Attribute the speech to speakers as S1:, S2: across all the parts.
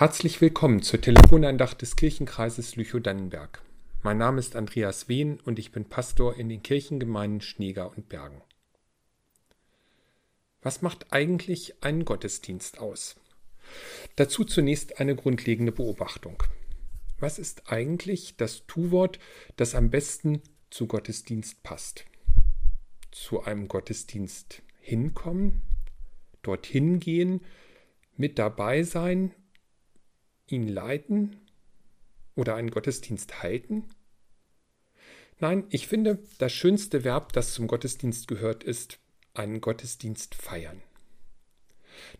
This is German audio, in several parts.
S1: Herzlich willkommen zur Telefonandacht des Kirchenkreises Lüchow-Dannenberg. Mein Name ist Andreas Wehn und ich bin Pastor in den Kirchengemeinden Schneeger und Bergen. Was macht eigentlich einen Gottesdienst aus? Dazu zunächst eine grundlegende Beobachtung. Was ist eigentlich das Tu-Wort, das am besten zu Gottesdienst passt? Zu einem Gottesdienst hinkommen, dorthin gehen, mit dabei sein, ihn leiten oder einen Gottesdienst halten? Nein, ich finde, das schönste Verb, das zum Gottesdienst gehört, ist einen Gottesdienst feiern.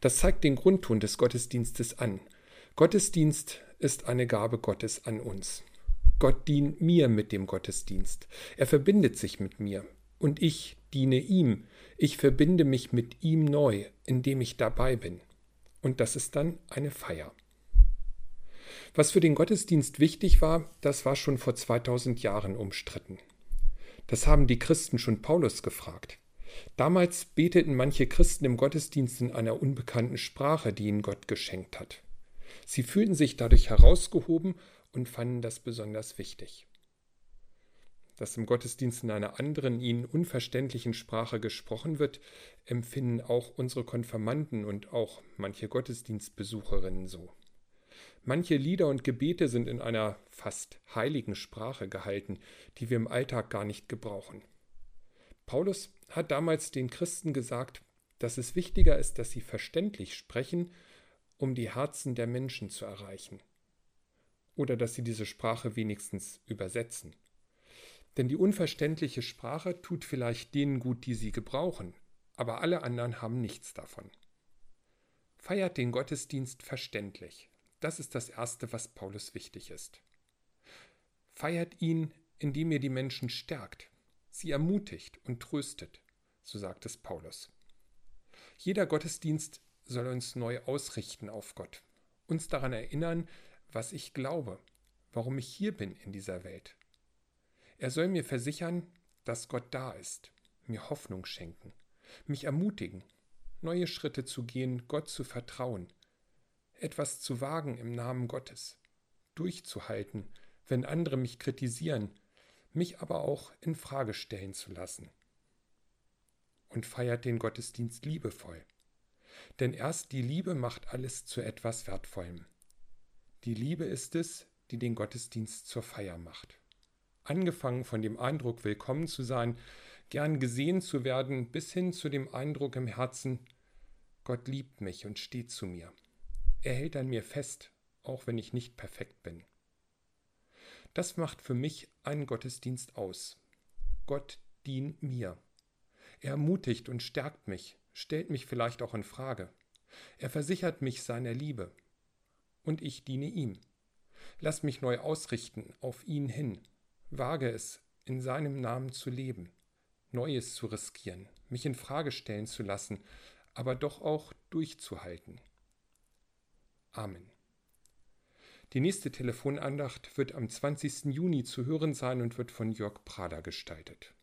S1: Das zeigt den Grundton des Gottesdienstes an. Gottesdienst ist eine Gabe Gottes an uns. Gott dient mir mit dem Gottesdienst. Er verbindet sich mit mir und ich diene ihm. Ich verbinde mich mit ihm neu, indem ich dabei bin. Und das ist dann eine Feier. Was für den Gottesdienst wichtig war, das war schon vor 2000 Jahren umstritten. Das haben die Christen schon Paulus gefragt. Damals beteten manche Christen im Gottesdienst in einer unbekannten Sprache, die ihnen Gott geschenkt hat. Sie fühlten sich dadurch herausgehoben und fanden das besonders wichtig. Dass im Gottesdienst in einer anderen, ihnen unverständlichen Sprache gesprochen wird, empfinden auch unsere Konfirmanden und auch manche Gottesdienstbesucherinnen so. Manche Lieder und Gebete sind in einer fast heiligen Sprache gehalten, die wir im Alltag gar nicht gebrauchen. Paulus hat damals den Christen gesagt, dass es wichtiger ist, dass sie verständlich sprechen, um die Herzen der Menschen zu erreichen. Oder dass sie diese Sprache wenigstens übersetzen. Denn die unverständliche Sprache tut vielleicht denen gut, die sie gebrauchen, aber alle anderen haben nichts davon. Feiert den Gottesdienst verständlich. Das ist das Erste, was Paulus wichtig ist. Feiert ihn, indem ihr die Menschen stärkt, sie ermutigt und tröstet, so sagt es Paulus. Jeder Gottesdienst soll uns neu ausrichten auf Gott, uns daran erinnern, was ich glaube, warum ich hier bin in dieser Welt. Er soll mir versichern, dass Gott da ist, mir Hoffnung schenken, mich ermutigen, neue Schritte zu gehen, Gott zu vertrauen, etwas zu wagen im Namen Gottes, durchzuhalten, wenn andere mich kritisieren, mich aber auch in Frage stellen zu lassen. Und feiert den Gottesdienst liebevoll. Denn erst die Liebe macht alles zu etwas Wertvollem. Die Liebe ist es, die den Gottesdienst zur Feier macht. Angefangen von dem Eindruck, willkommen zu sein, gern gesehen zu werden, bis hin zu dem Eindruck im Herzen, Gott liebt mich und steht zu mir. Er hält an mir fest, auch wenn ich nicht perfekt bin. Das macht für mich einen Gottesdienst aus. Gott dient mir. Er ermutigt und stärkt mich, stellt mich vielleicht auch in Frage. Er versichert mich seiner Liebe. Und ich diene ihm. Lass mich neu ausrichten auf ihn hin. Wage es, in seinem Namen zu leben, Neues zu riskieren, mich in Frage stellen zu lassen, aber doch auch durchzuhalten. Amen. Die nächste Telefonandacht wird am 20. Juni zu hören sein und wird von Jörg Prader gestaltet.